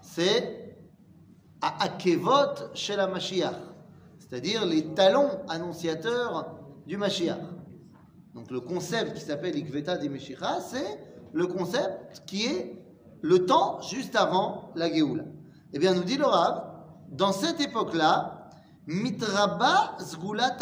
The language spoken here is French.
C'est à Akevot chez la Mashiach, c'est-à-dire les talons annonciateurs du Mashiach. Donc le concept qui s'appelle Ikveta de Mishicha, c'est le concept qui est le temps juste avant la Géoula. Eh bien, nous dit le dans cette époque-là, Mitraba Zgulat